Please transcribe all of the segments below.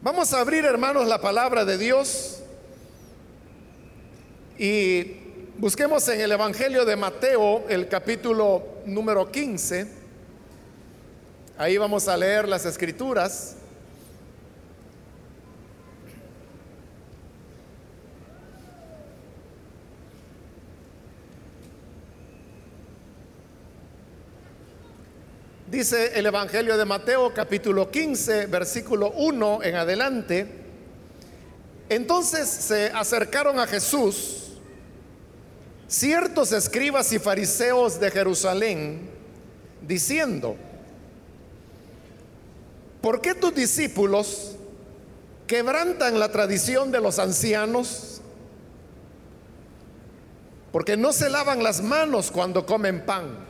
Vamos a abrir, hermanos, la palabra de Dios y busquemos en el Evangelio de Mateo el capítulo número 15. Ahí vamos a leer las escrituras. Dice el Evangelio de Mateo capítulo 15, versículo 1 en adelante. Entonces se acercaron a Jesús ciertos escribas y fariseos de Jerusalén, diciendo, ¿por qué tus discípulos quebrantan la tradición de los ancianos? Porque no se lavan las manos cuando comen pan.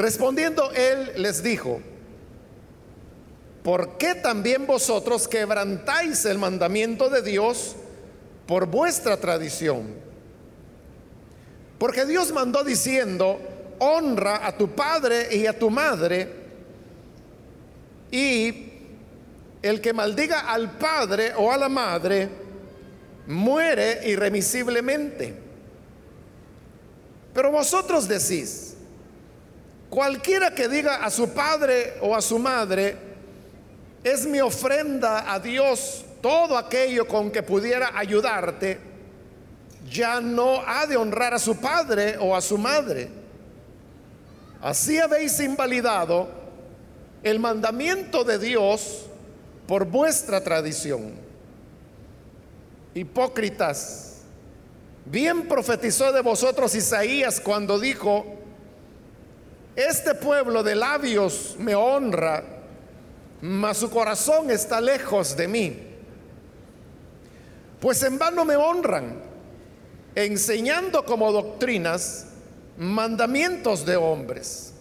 Respondiendo él les dijo, ¿por qué también vosotros quebrantáis el mandamiento de Dios por vuestra tradición? Porque Dios mandó diciendo, honra a tu padre y a tu madre, y el que maldiga al padre o a la madre, muere irremisiblemente. Pero vosotros decís, Cualquiera que diga a su padre o a su madre, es mi ofrenda a Dios todo aquello con que pudiera ayudarte, ya no ha de honrar a su padre o a su madre. Así habéis invalidado el mandamiento de Dios por vuestra tradición. Hipócritas, bien profetizó de vosotros Isaías cuando dijo, este pueblo de labios me honra, mas su corazón está lejos de mí. Pues en vano me honran, enseñando como doctrinas mandamientos de hombres.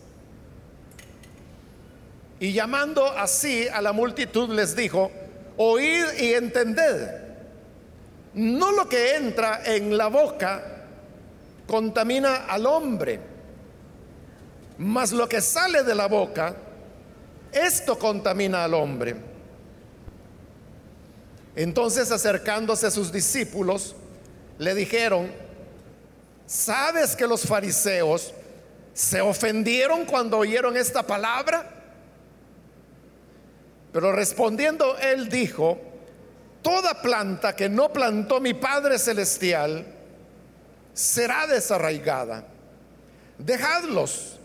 Y llamando así a la multitud les dijo, oíd y entended, no lo que entra en la boca contamina al hombre mas lo que sale de la boca, esto contamina al hombre. Entonces acercándose a sus discípulos, le dijeron, ¿sabes que los fariseos se ofendieron cuando oyeron esta palabra? Pero respondiendo él dijo, toda planta que no plantó mi Padre Celestial será desarraigada. Dejadlos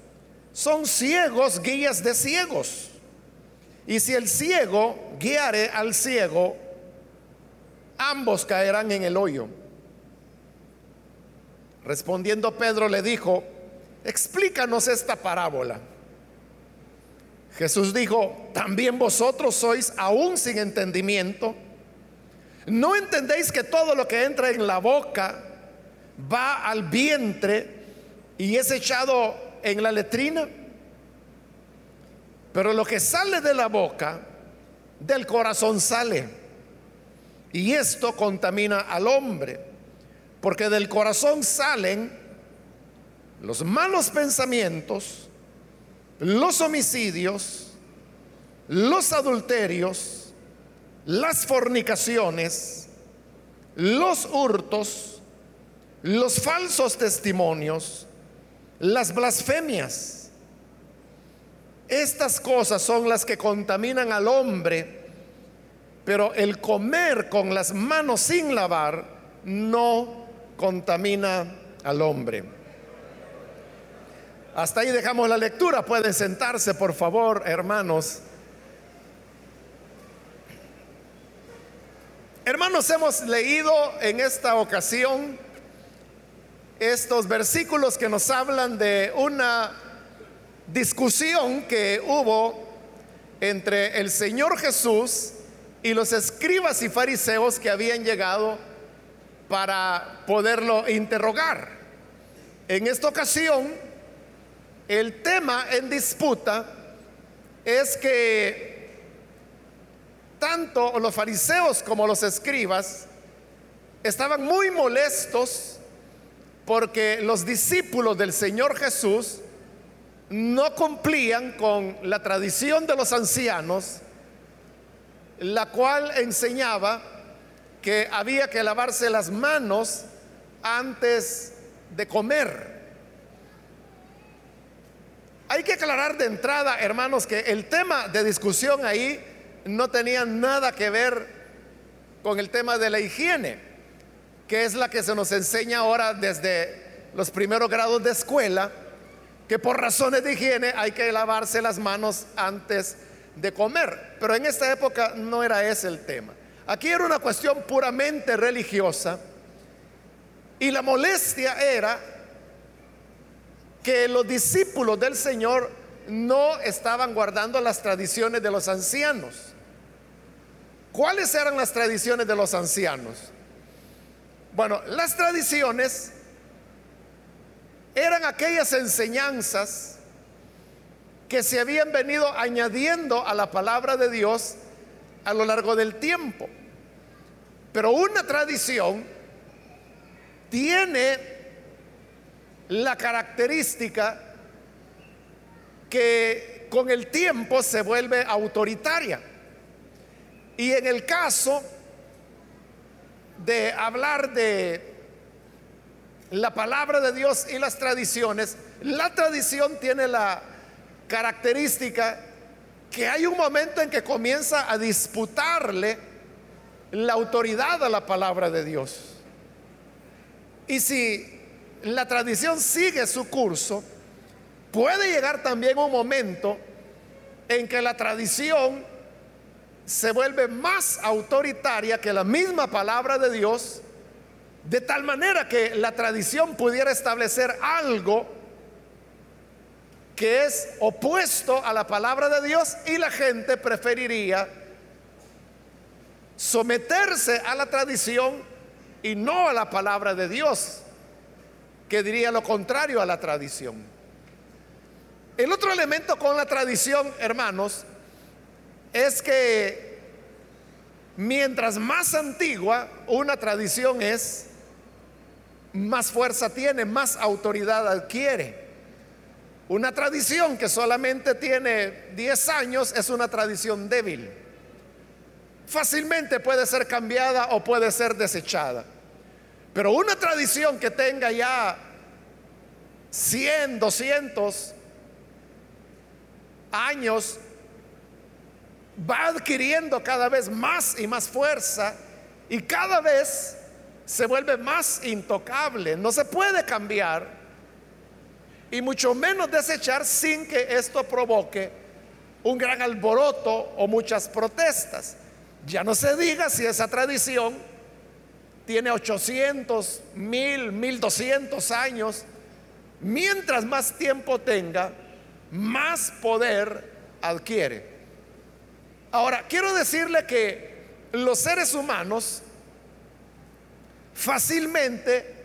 son ciegos guías de ciegos. Y si el ciego guiare al ciego, ambos caerán en el hoyo. Respondiendo Pedro le dijo, explícanos esta parábola. Jesús dijo, también vosotros sois aún sin entendimiento. ¿No entendéis que todo lo que entra en la boca va al vientre y es echado en la letrina. Pero lo que sale de la boca, del corazón sale. Y esto contamina al hombre. Porque del corazón salen los malos pensamientos, los homicidios, los adulterios, las fornicaciones, los hurtos, los falsos testimonios, las blasfemias. Estas cosas son las que contaminan al hombre, pero el comer con las manos sin lavar no contamina al hombre. Hasta ahí dejamos la lectura. Pueden sentarse, por favor, hermanos. Hermanos, hemos leído en esta ocasión estos versículos que nos hablan de una discusión que hubo entre el Señor Jesús y los escribas y fariseos que habían llegado para poderlo interrogar. En esta ocasión, el tema en disputa es que tanto los fariseos como los escribas estaban muy molestos porque los discípulos del Señor Jesús no cumplían con la tradición de los ancianos la cual enseñaba que había que lavarse las manos antes de comer. Hay que aclarar de entrada, hermanos, que el tema de discusión ahí no tenía nada que ver con el tema de la higiene, que es la que se nos enseña ahora desde los primeros grados de escuela, que por razones de higiene hay que lavarse las manos antes de comer. Pero en esta época no era ese el tema. Aquí era una cuestión puramente religiosa y la molestia era que los discípulos del Señor no estaban guardando las tradiciones de los ancianos. ¿Cuáles eran las tradiciones de los ancianos? Bueno, las tradiciones eran aquellas enseñanzas que se habían venido añadiendo a la palabra de Dios a lo largo del tiempo. Pero una tradición tiene la característica que con el tiempo se vuelve autoritaria. Y en el caso de hablar de la palabra de Dios y las tradiciones, la tradición tiene la característica que hay un momento en que comienza a disputarle la autoridad a la palabra de Dios. Y si la tradición sigue su curso, puede llegar también un momento en que la tradición se vuelve más autoritaria que la misma palabra de Dios, de tal manera que la tradición pudiera establecer algo que es opuesto a la palabra de Dios y la gente preferiría someterse a la tradición y no a la palabra de Dios, que diría lo contrario a la tradición. El otro elemento con la tradición, hermanos, es que mientras más antigua una tradición es, más fuerza tiene, más autoridad adquiere. Una tradición que solamente tiene 10 años es una tradición débil. Fácilmente puede ser cambiada o puede ser desechada. Pero una tradición que tenga ya 100, 200 años va adquiriendo cada vez más y más fuerza y cada vez se vuelve más intocable. No se puede cambiar y mucho menos desechar sin que esto provoque un gran alboroto o muchas protestas. Ya no se diga si esa tradición tiene 800, 1000, 1200 años. Mientras más tiempo tenga, más poder adquiere. Ahora, quiero decirle que los seres humanos fácilmente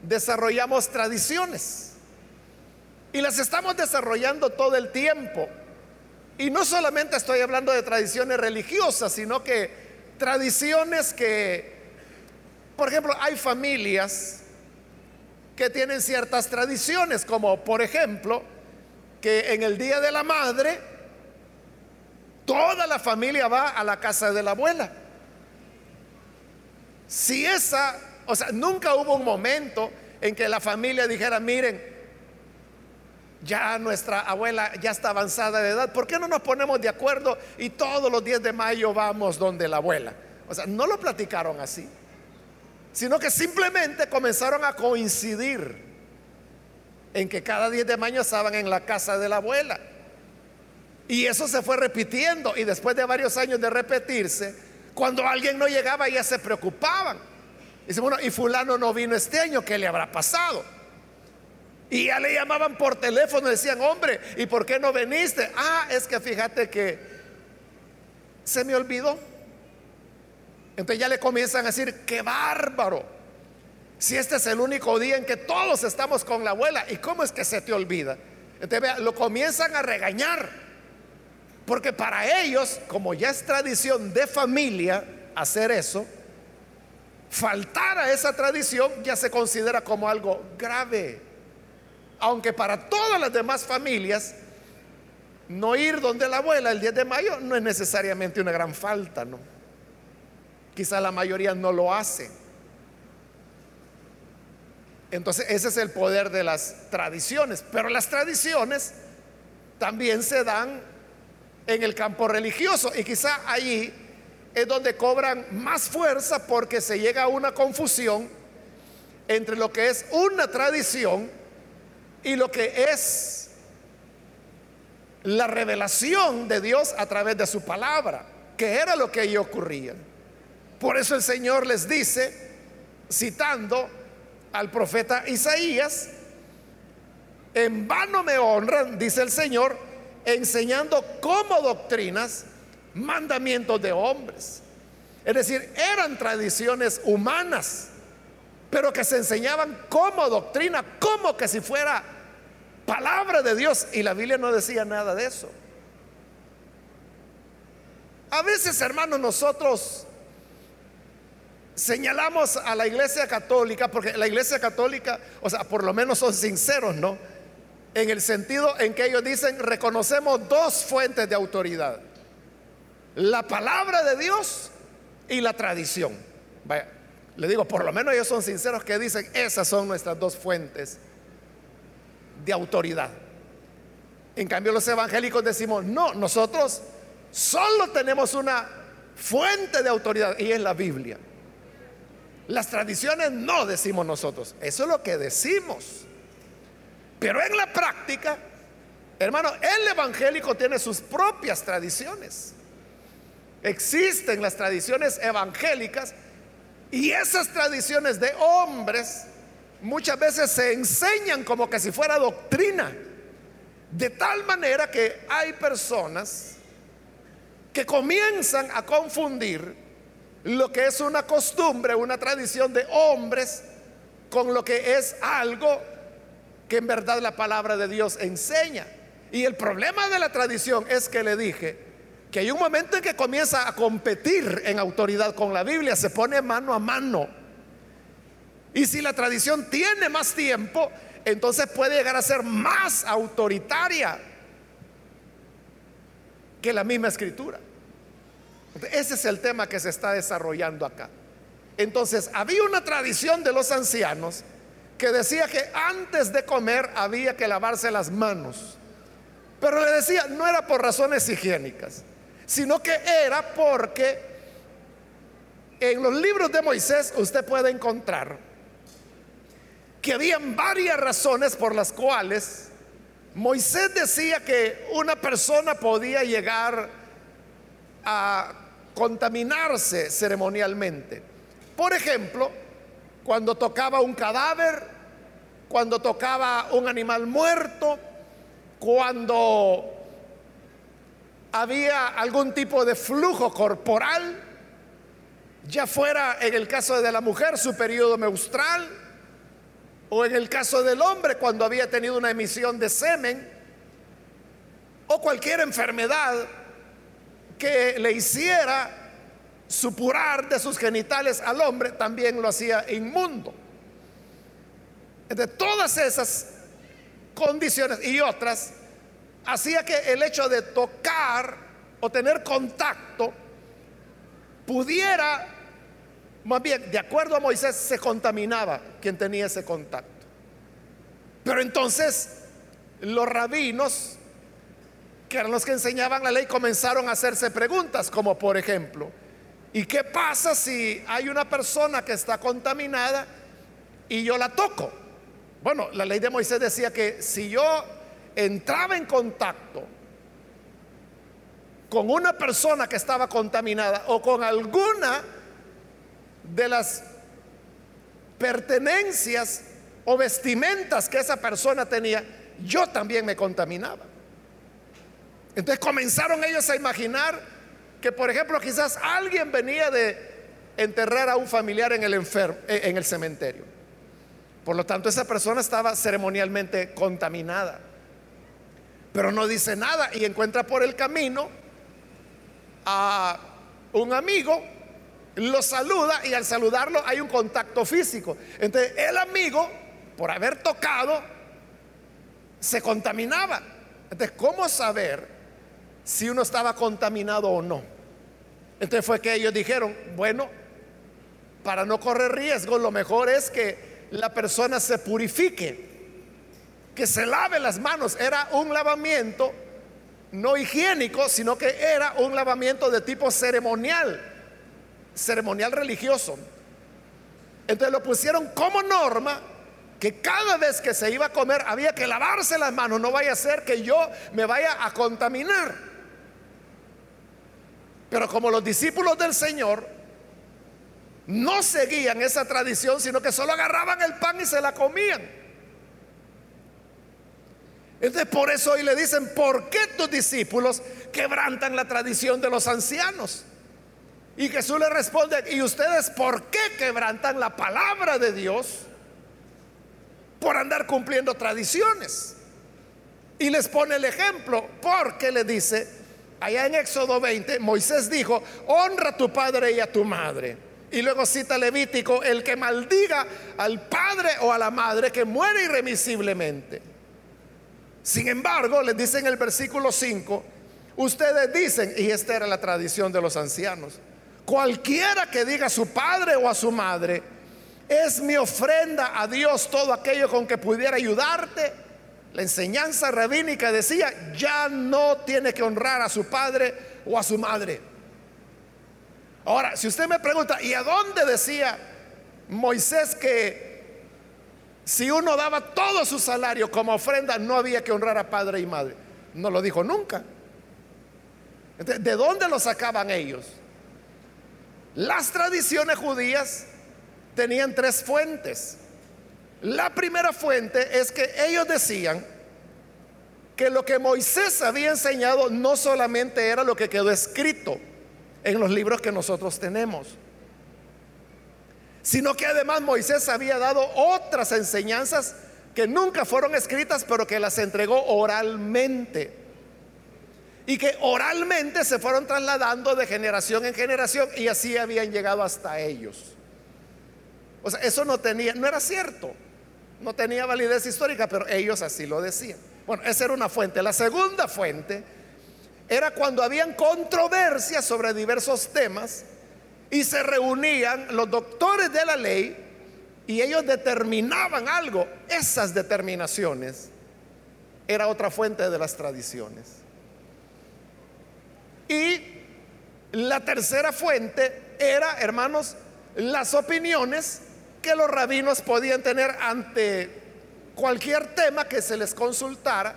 desarrollamos tradiciones y las estamos desarrollando todo el tiempo. Y no solamente estoy hablando de tradiciones religiosas, sino que tradiciones que, por ejemplo, hay familias que tienen ciertas tradiciones, como por ejemplo, que en el Día de la Madre, Toda la familia va a la casa de la abuela. Si esa, o sea, nunca hubo un momento en que la familia dijera, miren, ya nuestra abuela ya está avanzada de edad, ¿por qué no nos ponemos de acuerdo y todos los 10 de mayo vamos donde la abuela? O sea, no lo platicaron así, sino que simplemente comenzaron a coincidir en que cada 10 de mayo estaban en la casa de la abuela. Y eso se fue repitiendo y después de varios años de repetirse, cuando alguien no llegaba ya se preocupaban. Dice, bueno, y fulano no vino este año, ¿qué le habrá pasado? Y ya le llamaban por teléfono, decían, hombre, ¿y por qué no viniste? Ah, es que fíjate que se me olvidó. Entonces ya le comienzan a decir, qué bárbaro. Si este es el único día en que todos estamos con la abuela, ¿y cómo es que se te olvida? Entonces lo comienzan a regañar. Porque para ellos, como ya es tradición de familia hacer eso, faltar a esa tradición ya se considera como algo grave. Aunque para todas las demás familias no ir donde la abuela el 10 de mayo no es necesariamente una gran falta, ¿no? Quizá la mayoría no lo hace. Entonces ese es el poder de las tradiciones, pero las tradiciones también se dan en el campo religioso y quizá allí es donde cobran más fuerza porque se llega a una confusión entre lo que es una tradición y lo que es la revelación de Dios a través de su palabra, que era lo que allí ocurría. Por eso el Señor les dice, citando al profeta Isaías, en vano me honran, dice el Señor, enseñando como doctrinas mandamientos de hombres. Es decir, eran tradiciones humanas, pero que se enseñaban como doctrina, como que si fuera palabra de Dios. Y la Biblia no decía nada de eso. A veces, hermanos, nosotros señalamos a la iglesia católica, porque la iglesia católica, o sea, por lo menos son sinceros, ¿no? En el sentido en que ellos dicen, reconocemos dos fuentes de autoridad, la palabra de Dios y la tradición. Vaya, le digo, por lo menos ellos son sinceros que dicen, esas son nuestras dos fuentes de autoridad. En cambio los evangélicos decimos, no, nosotros solo tenemos una fuente de autoridad y es la Biblia. Las tradiciones no decimos nosotros, eso es lo que decimos. Pero en la práctica, hermano, el evangélico tiene sus propias tradiciones. Existen las tradiciones evangélicas y esas tradiciones de hombres muchas veces se enseñan como que si fuera doctrina. De tal manera que hay personas que comienzan a confundir lo que es una costumbre, una tradición de hombres, con lo que es algo que en verdad la palabra de Dios enseña. Y el problema de la tradición es que le dije que hay un momento en que comienza a competir en autoridad con la Biblia, se pone mano a mano. Y si la tradición tiene más tiempo, entonces puede llegar a ser más autoritaria que la misma escritura. Ese es el tema que se está desarrollando acá. Entonces, había una tradición de los ancianos que decía que antes de comer había que lavarse las manos. Pero le decía, no era por razones higiénicas, sino que era porque en los libros de Moisés usted puede encontrar que habían varias razones por las cuales Moisés decía que una persona podía llegar a contaminarse ceremonialmente. Por ejemplo, cuando tocaba un cadáver, cuando tocaba un animal muerto, cuando había algún tipo de flujo corporal, ya fuera en el caso de la mujer su periodo menstrual, o en el caso del hombre cuando había tenido una emisión de semen, o cualquier enfermedad que le hiciera supurar de sus genitales al hombre, también lo hacía inmundo. De todas esas condiciones y otras, hacía que el hecho de tocar o tener contacto pudiera, más bien, de acuerdo a Moisés, se contaminaba quien tenía ese contacto. Pero entonces los rabinos que eran los que enseñaban la ley, comenzaron a hacerse preguntas, como por ejemplo, ¿y qué pasa si hay una persona que está contaminada y yo la toco? Bueno, la ley de Moisés decía que si yo entraba en contacto con una persona que estaba contaminada o con alguna de las pertenencias o vestimentas que esa persona tenía, yo también me contaminaba. Entonces comenzaron ellos a imaginar que, por ejemplo, quizás alguien venía de enterrar a un familiar en el, eh, en el cementerio. Por lo tanto, esa persona estaba ceremonialmente contaminada. Pero no dice nada y encuentra por el camino a un amigo, lo saluda y al saludarlo hay un contacto físico. Entonces, el amigo, por haber tocado, se contaminaba. Entonces, ¿cómo saber si uno estaba contaminado o no. Entonces fue que ellos dijeron, bueno, para no correr riesgo, lo mejor es que la persona se purifique, que se lave las manos. Era un lavamiento no higiénico, sino que era un lavamiento de tipo ceremonial, ceremonial religioso. Entonces lo pusieron como norma que cada vez que se iba a comer había que lavarse las manos, no vaya a ser que yo me vaya a contaminar. Pero como los discípulos del Señor no seguían esa tradición, sino que solo agarraban el pan y se la comían. Entonces por eso hoy le dicen, ¿por qué tus discípulos quebrantan la tradición de los ancianos? Y Jesús le responde, ¿y ustedes por qué quebrantan la palabra de Dios? Por andar cumpliendo tradiciones. Y les pone el ejemplo, porque le dice, allá en Éxodo 20, Moisés dijo, honra a tu padre y a tu madre. Y luego cita Levítico, el que maldiga al padre o a la madre que muere irremisiblemente. Sin embargo, les dice en el versículo 5, ustedes dicen, y esta era la tradición de los ancianos, cualquiera que diga a su padre o a su madre, es mi ofrenda a Dios todo aquello con que pudiera ayudarte. La enseñanza rabínica decía, ya no tiene que honrar a su padre o a su madre. Ahora, si usted me pregunta, ¿y a dónde decía Moisés que si uno daba todo su salario como ofrenda, no había que honrar a padre y madre. No lo dijo nunca. ¿De dónde lo sacaban ellos? Las tradiciones judías tenían tres fuentes. La primera fuente es que ellos decían que lo que Moisés había enseñado no solamente era lo que quedó escrito en los libros que nosotros tenemos, sino que además Moisés había dado otras enseñanzas que nunca fueron escritas, pero que las entregó oralmente. Y que oralmente se fueron trasladando de generación en generación y así habían llegado hasta ellos. O sea, eso no tenía, no era cierto, no tenía validez histórica, pero ellos así lo decían. Bueno, esa era una fuente. La segunda fuente era cuando habían controversias sobre diversos temas y se reunían los doctores de la ley y ellos determinaban algo. Esas determinaciones era otra fuente de las tradiciones. Y la tercera fuente era, hermanos, las opiniones que los rabinos podían tener ante cualquier tema que se les consultara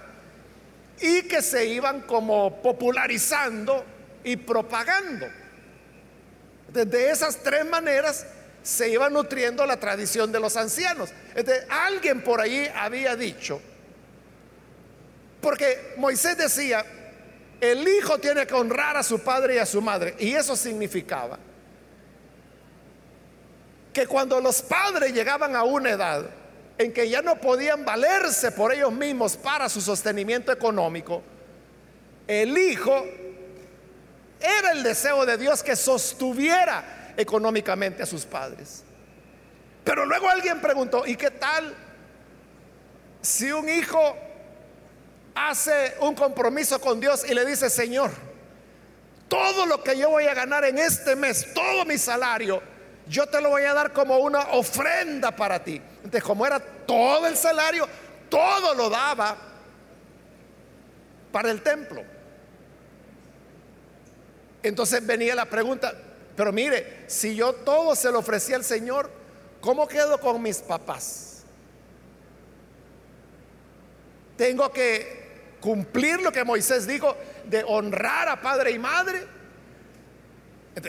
y que se iban como popularizando y propagando. De esas tres maneras se iba nutriendo la tradición de los ancianos. alguien por allí había dicho, porque Moisés decía, el hijo tiene que honrar a su padre y a su madre, y eso significaba que cuando los padres llegaban a una edad en que ya no podían valerse por ellos mismos para su sostenimiento económico, el hijo era el deseo de Dios que sostuviera económicamente a sus padres. Pero luego alguien preguntó, ¿y qué tal si un hijo hace un compromiso con Dios y le dice, Señor, todo lo que yo voy a ganar en este mes, todo mi salario, yo te lo voy a dar como una ofrenda para ti. Entonces, como era todo el salario, todo lo daba para el templo. Entonces venía la pregunta, pero mire, si yo todo se lo ofrecía al Señor, ¿cómo quedo con mis papás? Tengo que cumplir lo que Moisés dijo de honrar a padre y madre.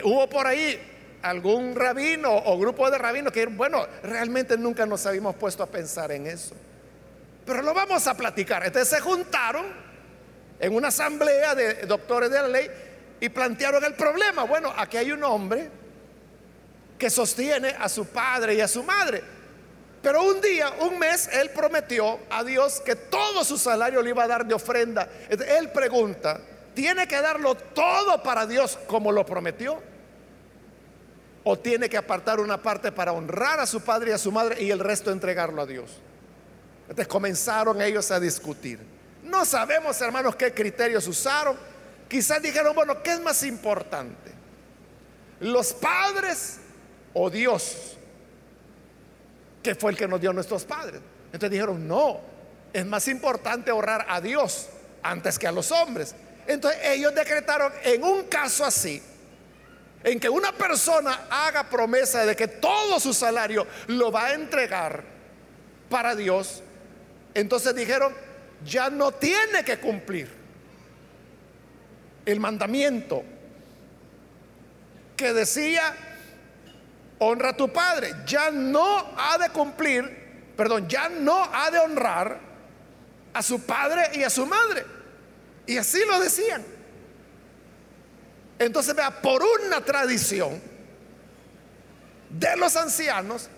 hubo por ahí algún rabino o grupo de rabinos que, bueno, realmente nunca nos habíamos puesto a pensar en eso. Pero lo vamos a platicar. Entonces se juntaron en una asamblea de doctores de la ley y plantearon el problema. Bueno, aquí hay un hombre que sostiene a su padre y a su madre. Pero un día, un mes, él prometió a Dios que todo su salario le iba a dar de ofrenda. Él pregunta, ¿tiene que darlo todo para Dios como lo prometió? ¿O tiene que apartar una parte para honrar a su padre y a su madre y el resto entregarlo a Dios? Entonces comenzaron ellos a discutir. No sabemos, hermanos, qué criterios usaron quizás dijeron, bueno, ¿qué es más importante? ¿Los padres o Dios? Que fue el que nos dio nuestros padres. Entonces dijeron, no, es más importante honrar a Dios antes que a los hombres. Entonces ellos decretaron en un caso así, en que una persona haga promesa de que todo su salario lo va a entregar para Dios, entonces dijeron, ya no tiene que cumplir el mandamiento que decía, honra a tu padre, ya no ha de cumplir, perdón, ya no ha de honrar a su padre y a su madre. Y así lo decían. Entonces, vea, por una tradición de los ancianos,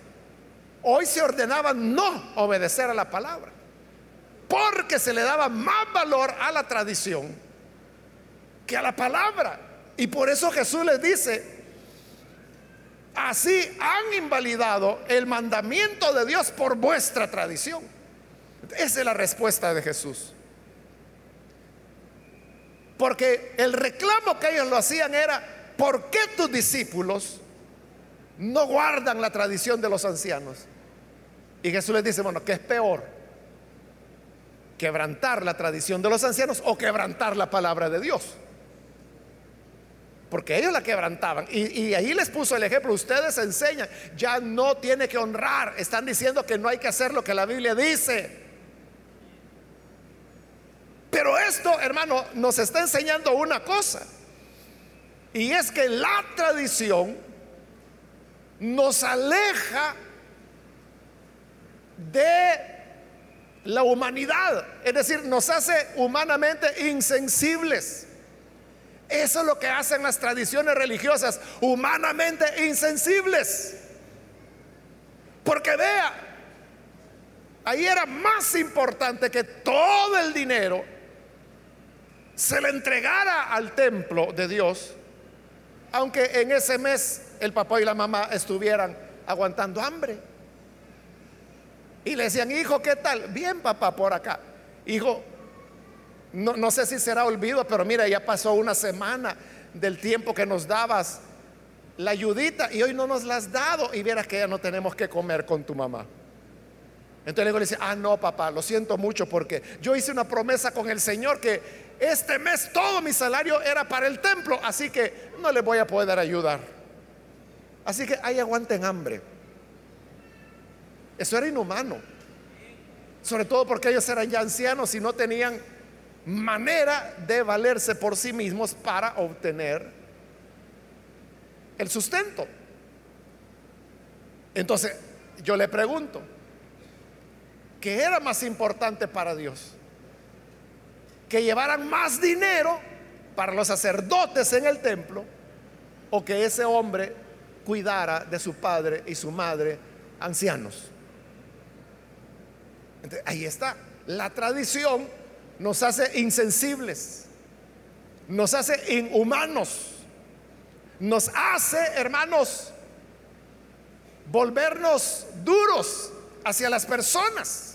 hoy se ordenaba no obedecer a la palabra, porque se le daba más valor a la tradición que a la palabra. Y por eso Jesús les dice, así han invalidado el mandamiento de Dios por vuestra tradición. Esa es la respuesta de Jesús. Porque el reclamo que ellos lo hacían era, ¿por qué tus discípulos no guardan la tradición de los ancianos? Y Jesús les dice, bueno, ¿qué es peor? ¿Quebrantar la tradición de los ancianos o quebrantar la palabra de Dios? Porque ellos la quebrantaban. Y, y, ahí les puso el ejemplo. Ustedes enseñan, ya no tiene que honrar. Están diciendo que no hay que hacer lo que la Biblia dice. Pero esto, hermano, nos está enseñando una cosa. Y es que la tradición nos aleja de la humanidad. Es decir, nos hace humanamente insensibles. Eso es lo que hacen las tradiciones religiosas, humanamente insensibles. Porque vea, ahí era más importante que todo el dinero se le entregara al templo de Dios, aunque en ese mes el papá y la mamá estuvieran aguantando hambre. Y le decían, hijo, ¿qué tal? Bien, papá, por acá. Hijo, no, no sé si será olvido, pero mira, ya pasó una semana del tiempo que nos dabas la ayudita y hoy no nos la has dado y vieras que ya no tenemos que comer con tu mamá. Entonces le dice, ah, no, papá, lo siento mucho porque yo hice una promesa con el Señor que este mes todo mi salario era para el templo, así que no le voy a poder ayudar. Así que ahí aguanten hambre. Eso era inhumano. Sobre todo porque ellos eran ya ancianos y no tenían manera de valerse por sí mismos para obtener el sustento. Entonces, yo le pregunto, ¿qué era más importante para Dios? que llevaran más dinero para los sacerdotes en el templo o que ese hombre cuidara de su padre y su madre ancianos. ahí está. La tradición nos hace insensibles, nos hace inhumanos, nos hace, hermanos, volvernos duros hacia las personas.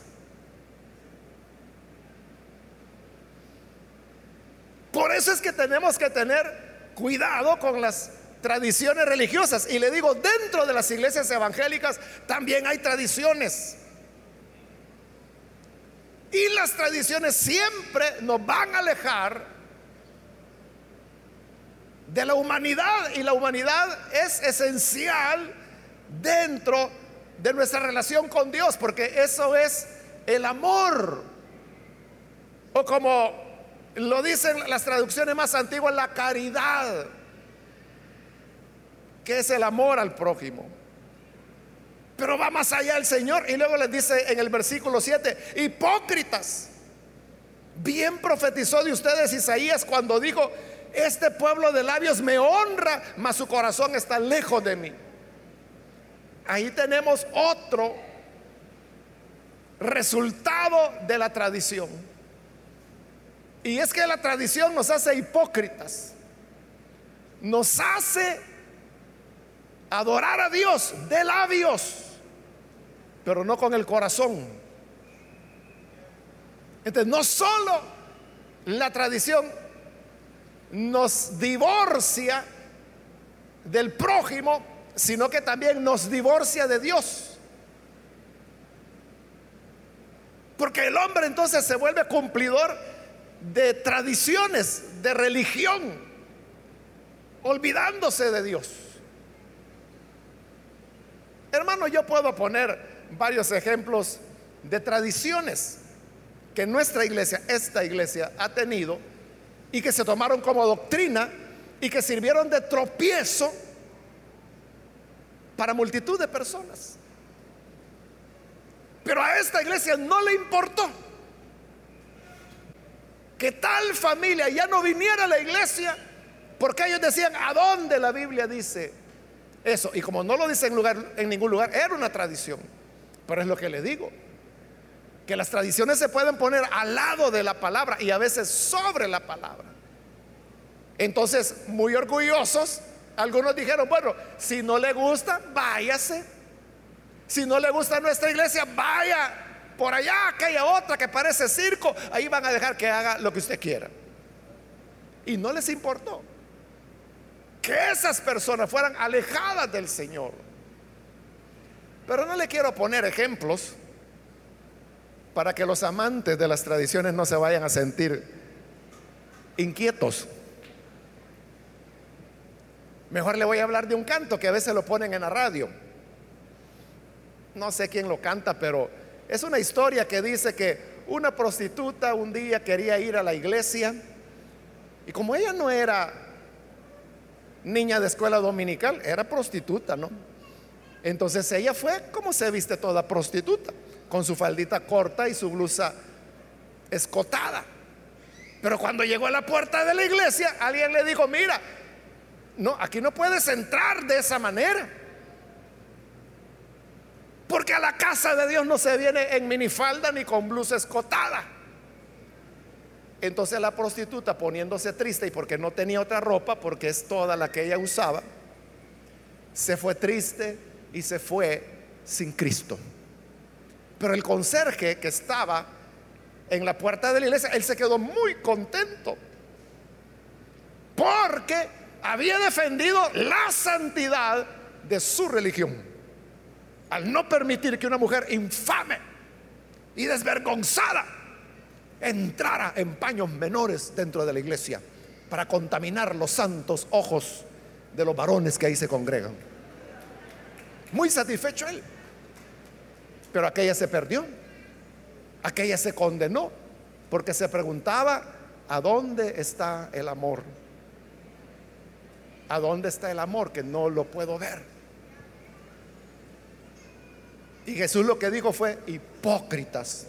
Por eso es que tenemos que tener cuidado con las tradiciones religiosas. Y le digo, dentro de las iglesias evangélicas también hay tradiciones. Y las tradiciones siempre nos van a alejar de la humanidad. Y la humanidad es esencial dentro de nuestra relación con Dios, porque eso es el amor. O como lo dicen las traducciones más antiguas, la caridad, que es el amor al prójimo. Pero va más allá el Señor y luego les dice en el versículo 7, hipócritas. Bien profetizó de ustedes Isaías cuando dijo, este pueblo de labios me honra, mas su corazón está lejos de mí. Ahí tenemos otro resultado de la tradición. Y es que la tradición nos hace hipócritas. Nos hace adorar a Dios de labios, pero no con el corazón. Entonces, no solo la tradición nos divorcia del prójimo, sino que también nos divorcia de Dios. Porque el hombre entonces se vuelve cumplidor de tradiciones, de religión, olvidándose de Dios. Hermano, yo puedo poner varios ejemplos de tradiciones que nuestra iglesia, esta iglesia, ha tenido y que se tomaron como doctrina y que sirvieron de tropiezo para multitud de personas. Pero a esta iglesia no le importó que tal familia ya no viniera a la iglesia porque ellos decían, ¿a dónde la Biblia dice eso? Y como no lo dice en, lugar, en ningún lugar, era una tradición. Pero es lo que le digo, que las tradiciones se pueden poner al lado de la palabra y a veces sobre la palabra. Entonces, muy orgullosos, algunos dijeron, bueno, si no le gusta, váyase. Si no le gusta nuestra iglesia, vaya por allá, aquella otra que parece circo, ahí van a dejar que haga lo que usted quiera. Y no les importó que esas personas fueran alejadas del Señor. Pero no le quiero poner ejemplos para que los amantes de las tradiciones no se vayan a sentir inquietos. Mejor le voy a hablar de un canto que a veces lo ponen en la radio. No sé quién lo canta, pero es una historia que dice que una prostituta un día quería ir a la iglesia y como ella no era niña de escuela dominical, era prostituta, ¿no? Entonces ella fue como se viste toda prostituta, con su faldita corta y su blusa escotada. Pero cuando llegó a la puerta de la iglesia, alguien le dijo, mira, no, aquí no puedes entrar de esa manera. Porque a la casa de Dios no se viene en minifalda ni con blusa escotada. Entonces la prostituta poniéndose triste y porque no tenía otra ropa, porque es toda la que ella usaba, se fue triste y se fue sin Cristo. Pero el conserje que estaba en la puerta de la iglesia, él se quedó muy contento. Porque había defendido la santidad de su religión al no permitir que una mujer infame y desvergonzada entrara en paños menores dentro de la iglesia para contaminar los santos ojos de los varones que ahí se congregan. Muy satisfecho él. Pero aquella se perdió, aquella se condenó, porque se preguntaba, ¿a dónde está el amor? ¿A dónde está el amor que no lo puedo ver? Y Jesús lo que dijo fue, hipócritas,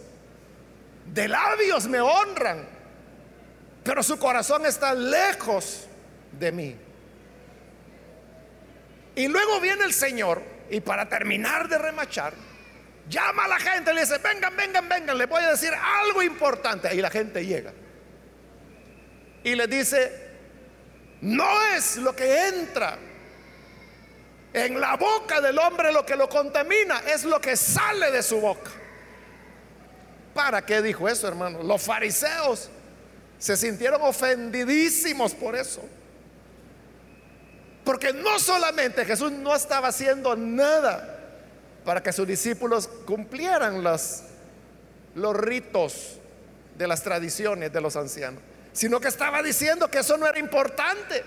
de labios me honran, pero su corazón está lejos de mí. Y luego viene el Señor y para terminar de remachar, llama a la gente, le dice, vengan, vengan, vengan, le voy a decir algo importante. Y la gente llega. Y le dice, no es lo que entra en la boca del hombre lo que lo contamina, es lo que sale de su boca. ¿Para qué dijo eso, hermano? Los fariseos se sintieron ofendidísimos por eso. Porque no solamente Jesús no estaba haciendo nada para que sus discípulos cumplieran los, los ritos de las tradiciones de los ancianos sino que estaba diciendo que eso no era importante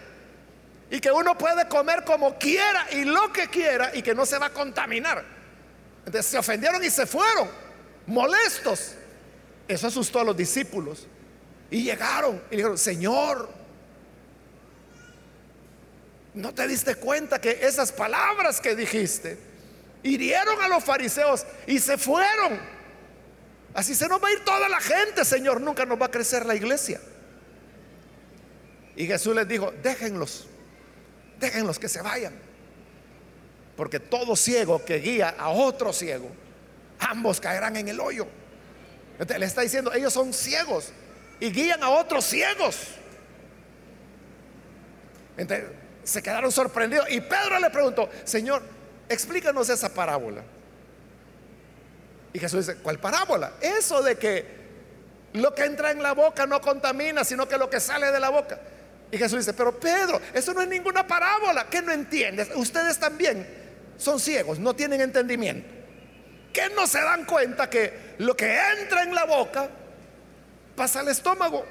y que uno puede comer como quiera y lo que quiera y que no se va a contaminar. Entonces se ofendieron y se fueron, molestos. Eso asustó a los discípulos y llegaron y dijeron, Señor, ¿no te diste cuenta que esas palabras que dijiste hirieron a los fariseos y se fueron? Así se nos va a ir toda la gente, Señor, nunca nos va a crecer la iglesia. Y Jesús les dijo, déjenlos, déjenlos que se vayan. Porque todo ciego que guía a otro ciego, ambos caerán en el hoyo. Le está diciendo, ellos son ciegos y guían a otros ciegos. Entonces se quedaron sorprendidos. Y Pedro le preguntó, Señor, explícanos esa parábola. Y Jesús dice, ¿cuál parábola? Eso de que lo que entra en la boca no contamina, sino que lo que sale de la boca. Y Jesús dice, pero Pedro, eso no es ninguna parábola, ¿qué no entiendes? Ustedes también son ciegos, no tienen entendimiento. Que no se dan cuenta que lo que entra en la boca pasa al estómago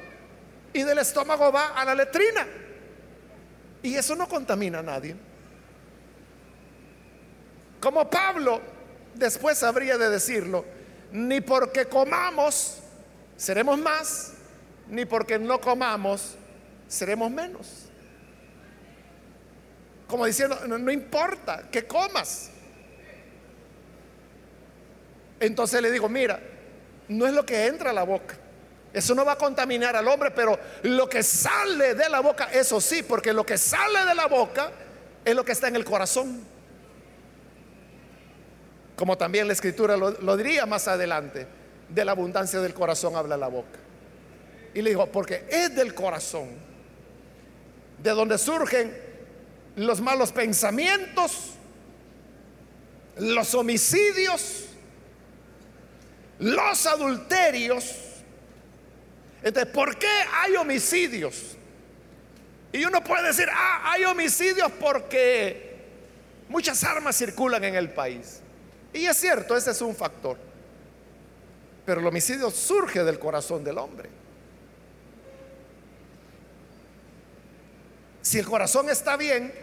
y del estómago va a la letrina. Y eso no contamina a nadie. Como Pablo después habría de decirlo, ni porque comamos seremos más, ni porque no comamos seremos menos. Como diciendo, no, importa que comas. Entonces le digo, mira, no es lo que entra a la boca. Eso no va a contaminar al hombre, pero lo que sale de la boca, eso sí, porque lo que sale de la boca es lo que está en el corazón. Como también la escritura lo, diría más adelante, de la abundancia del corazón habla la boca. Y le dijo, porque es del corazón, de donde surgen los malos pensamientos, los homicidios, los adulterios. Entonces, ¿por qué hay homicidios? Y uno puede decir, ah, hay homicidios porque muchas armas circulan en el país. Y es cierto, ese es un factor. Pero el homicidio surge del corazón del hombre. Si el corazón está bien,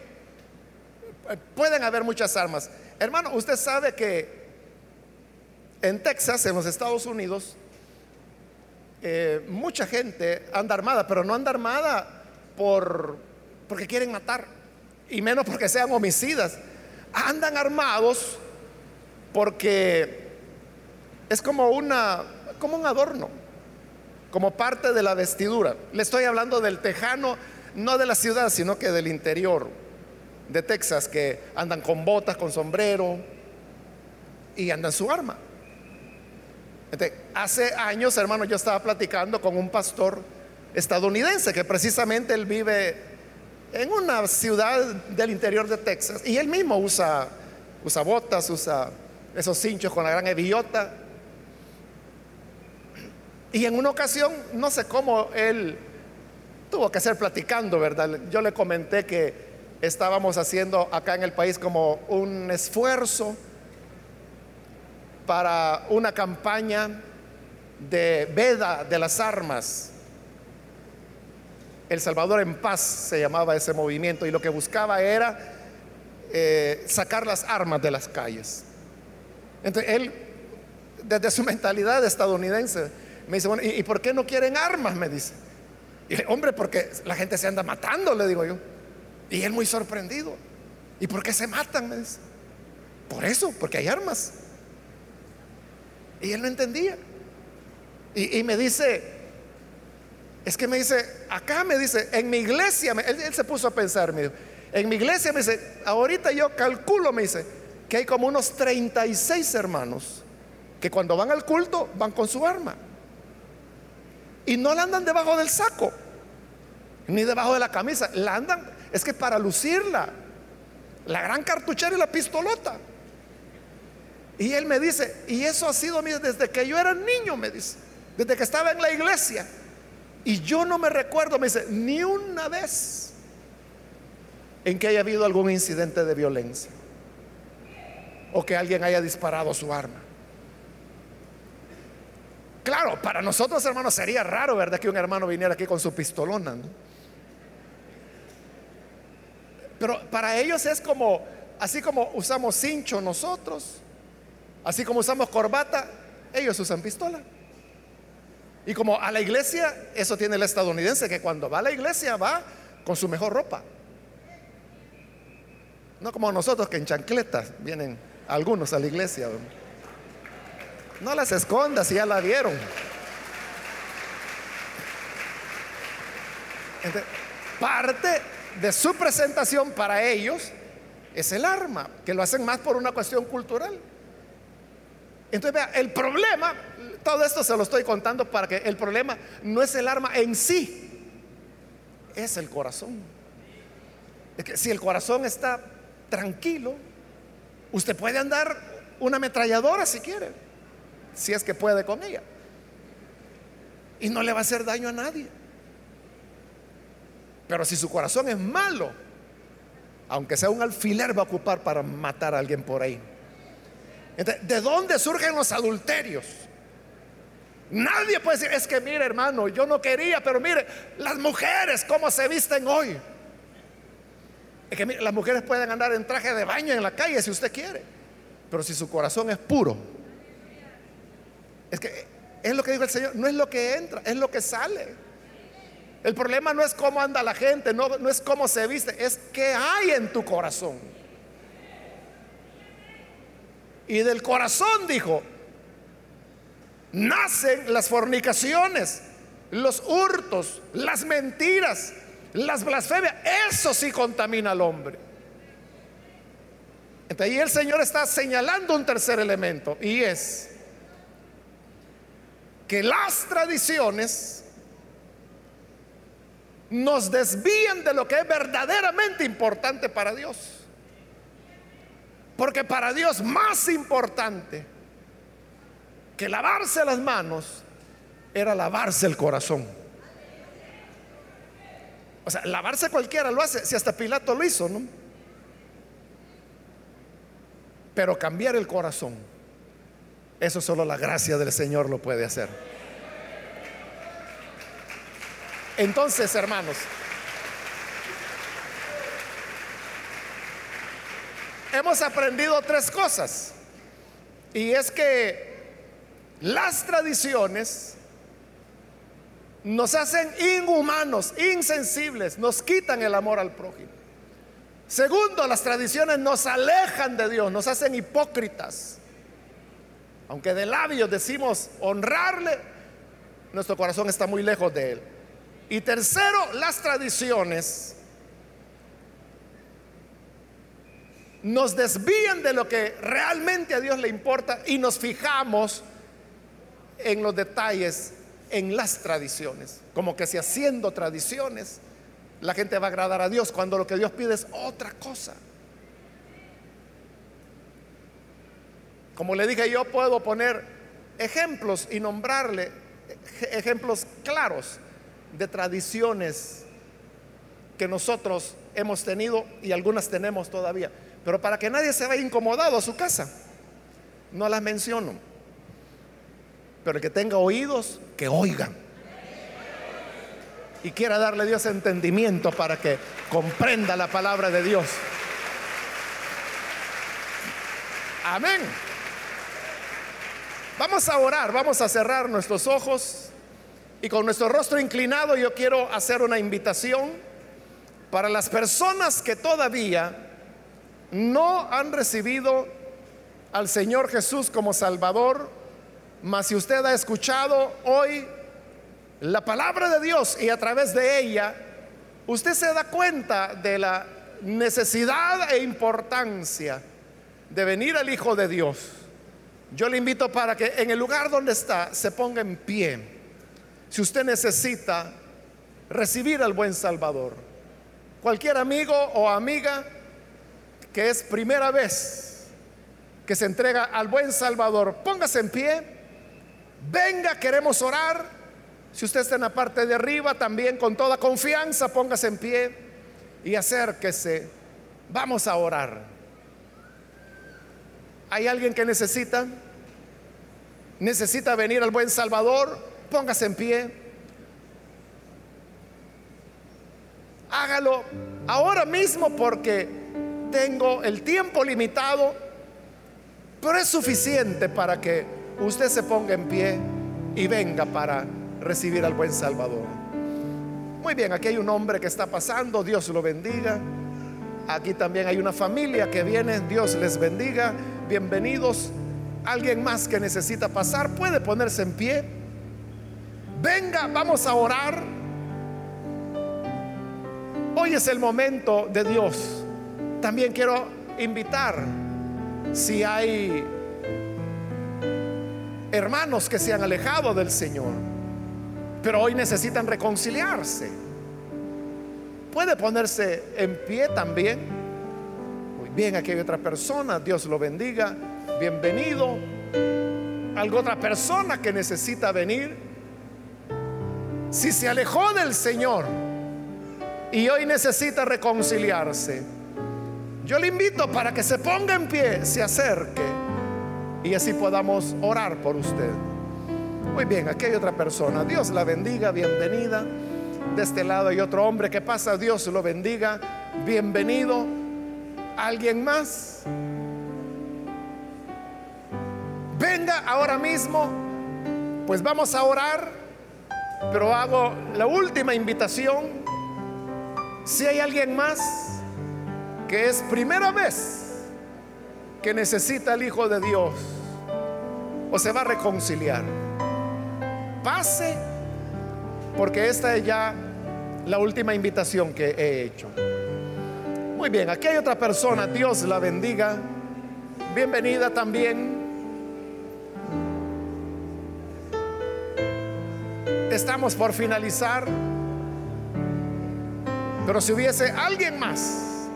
pueden haber muchas armas. Hermano, usted sabe que en Texas, en los Estados Unidos, eh, mucha gente anda armada, pero no anda armada por, porque quieren matar, y menos porque sean homicidas. Andan armados porque es como una como un adorno, como parte de la vestidura. Le estoy hablando del tejano, no de la ciudad, sino que del interior de Texas, que andan con botas, con sombrero y andan su arma. hace años, hermano, yo estaba platicando con un pastor estadounidense que precisamente él vive en una ciudad del interior de Texas y él mismo usa, usa botas, usa esos cinchos con la gran hebiota. Y en una ocasión, no sé cómo él tuvo que ser platicando, ¿verdad? Yo le comenté que estábamos haciendo acá en el país como un esfuerzo para una campaña de veda de las armas. El Salvador en paz se llamaba ese movimiento y lo que buscaba era eh, sacar las armas de las calles. Entonces él, desde su mentalidad estadounidense, me dice, bueno, ¿y, por qué no quieren armas? Me dice. Y le, hombre, porque la gente se anda matando, le digo yo. Y él muy sorprendido. ¿Y por qué se matan? Me dice. Por eso, porque hay armas. Y él no entendía. Y, me dice, es que me dice, acá me dice, en mi iglesia, él, él, se puso a pensar, me dijo, en mi iglesia me dice, ahorita yo calculo, me dice, que hay como unos 36 hermanos que cuando van al culto van con su arma. Y no la andan debajo del saco, ni debajo de la camisa, la andan, es que para lucirla, la gran cartuchera y la pistolota. Y él me dice, y eso ha sido desde que yo era niño, me dice, desde que estaba en la iglesia. Y yo no me recuerdo, me dice, ni una vez en que haya habido algún incidente de violencia o que alguien haya disparado su arma. Claro, para nosotros hermanos sería raro, ¿verdad? Que un hermano viniera aquí con su pistolona. Pero para ellos es como, así como usamos cincho nosotros, así como usamos corbata, ellos usan pistola. Y como a la iglesia, eso tiene el estadounidense, que cuando va a la iglesia va con su mejor ropa. No como nosotros que en chancletas vienen algunos a la iglesia. No las escondas, ya la vieron. parte de su presentación para ellos es el arma, que lo hacen más por una cuestión cultural. Entonces, vea, el problema, todo esto se lo estoy contando para que el problema no es el arma en sí, es el corazón. Es que si el corazón está tranquilo, Usted puede andar una ametralladora si quiere, si es que puede con ella. Y no le va a hacer daño a nadie. Pero si su corazón es malo, aunque sea un alfiler, va a ocupar para matar a alguien por ahí. ¿de dónde surgen los adulterios? Nadie puede decir, es que mire hermano, yo no quería, pero mire, las mujeres, ¿cómo se visten hoy? Es que las mujeres pueden andar en traje de baño en la calle si usted quiere, pero si su corazón es puro, es que es lo que dijo el Señor, no es lo que entra, es lo que sale. El problema no es cómo anda la gente, no, no es cómo se viste, es qué hay en tu corazón. Y del corazón, dijo, nacen las fornicaciones, los hurtos, las mentiras, las blasfemias. Eso sí contamina al hombre. Entonces ahí el Señor está señalando un tercer elemento y es que las tradiciones nos desvían de lo que es verdaderamente importante para Dios. Porque para Dios más importante que lavarse las manos era lavarse el corazón. O sea, lavarse cualquiera lo hace, si hasta Pilato lo hizo, ¿no? Pero cambiar el corazón, eso solo la gracia del Señor lo puede hacer. Entonces, hermanos, hemos aprendido tres cosas. Y es que las tradiciones nos hacen inhumanos, insensibles, nos quitan el amor al prójimo. Segundo, las tradiciones nos alejan de Dios, nos hacen hipócritas. Aunque de labios decimos honrarle, nuestro corazón está muy lejos de Él. Y tercero, las tradiciones nos desvían de lo que realmente a Dios le importa y nos fijamos en los detalles, en las tradiciones. Como que si haciendo tradiciones la gente va a agradar a Dios cuando lo que Dios pide es otra cosa. Como le dije, yo puedo poner ejemplos y nombrarle ejemplos claros de tradiciones que nosotros hemos tenido y algunas tenemos todavía. Pero para que nadie se vaya incomodado a su casa, no las menciono. Pero el que tenga oídos, que oigan. Y quiera darle a Dios entendimiento para que comprenda la palabra de Dios. Amén. Vamos a orar, vamos a cerrar nuestros ojos y con nuestro rostro inclinado yo quiero hacer una invitación para las personas que todavía no han recibido al Señor Jesús como Salvador, mas si usted ha escuchado hoy la palabra de Dios y a través de ella, usted se da cuenta de la necesidad e importancia de venir al Hijo de Dios. Yo le invito para que en el lugar donde está se ponga en pie si usted necesita recibir al buen Salvador. Cualquier amigo o amiga que es primera vez que se entrega al buen Salvador, póngase en pie, venga, queremos orar. Si usted está en la parte de arriba, también con toda confianza, póngase en pie y acérquese. Vamos a orar. ¿Hay alguien que necesita? ¿Necesita venir al buen Salvador? Póngase en pie. Hágalo ahora mismo porque tengo el tiempo limitado, pero es suficiente para que usted se ponga en pie y venga para recibir al buen Salvador. Muy bien, aquí hay un hombre que está pasando, Dios lo bendiga. Aquí también hay una familia que viene, Dios les bendiga. Bienvenidos. Alguien más que necesita pasar puede ponerse en pie. Venga, vamos a orar. Hoy es el momento de Dios. También quiero invitar, si hay hermanos que se han alejado del Señor, pero hoy necesitan reconciliarse. Puede ponerse en pie también. Bien, aquí hay otra persona, Dios lo bendiga. Bienvenido. Algo otra persona que necesita venir si se alejó del Señor, y hoy necesita reconciliarse, yo le invito para que se ponga en pie, se acerque y así podamos orar por usted. Muy bien, aquí hay otra persona. Dios la bendiga, bienvenida. De este lado hay otro hombre que pasa, Dios lo bendiga, bienvenido. ¿Alguien más? Venga ahora mismo, pues vamos a orar, pero hago la última invitación. Si hay alguien más que es primera vez que necesita el Hijo de Dios o se va a reconciliar, pase, porque esta es ya la última invitación que he hecho. Muy bien, aquí hay otra persona, Dios la bendiga. Bienvenida también. Estamos por finalizar. Pero si hubiese alguien más,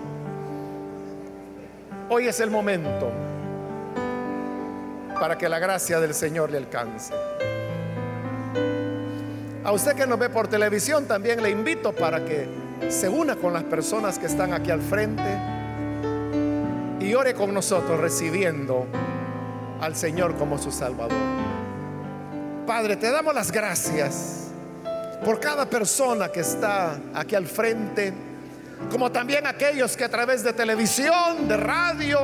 hoy es el momento para que la gracia del Señor le alcance. A usted que nos ve por televisión también le invito para que se una con las personas que están aquí al frente y ore con nosotros recibiendo al Señor como su Salvador. Padre, te damos las gracias por cada persona que está aquí al frente, como también aquellos que a través de televisión, de radio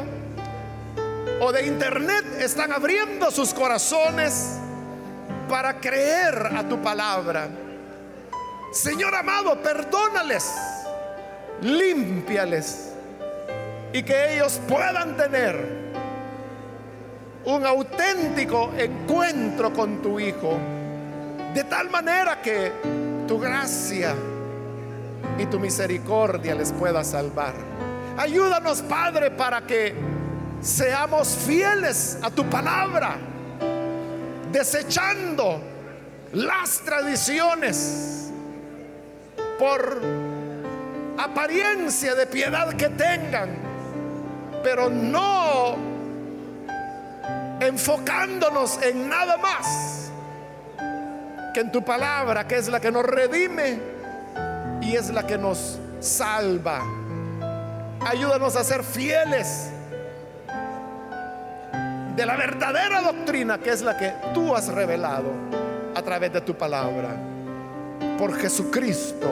o de internet están abriendo sus corazones para creer a tu palabra. Señor amado, perdónales, límpiales y que ellos puedan tener un auténtico encuentro con tu Hijo, de tal manera que tu gracia y tu misericordia les pueda salvar. Ayúdanos, Padre, para que seamos fieles a tu palabra desechando las tradiciones por apariencia de piedad que tengan, pero no enfocándonos en nada más que en tu palabra, que es la que nos redime y es la que nos salva. Ayúdanos a ser fieles de la verdadera doctrina que es la que tú has revelado a través de tu palabra. Por Jesucristo,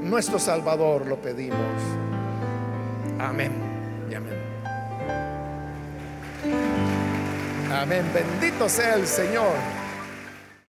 nuestro Salvador, lo pedimos. Amén y amén. Amén. Bendito sea el Señor.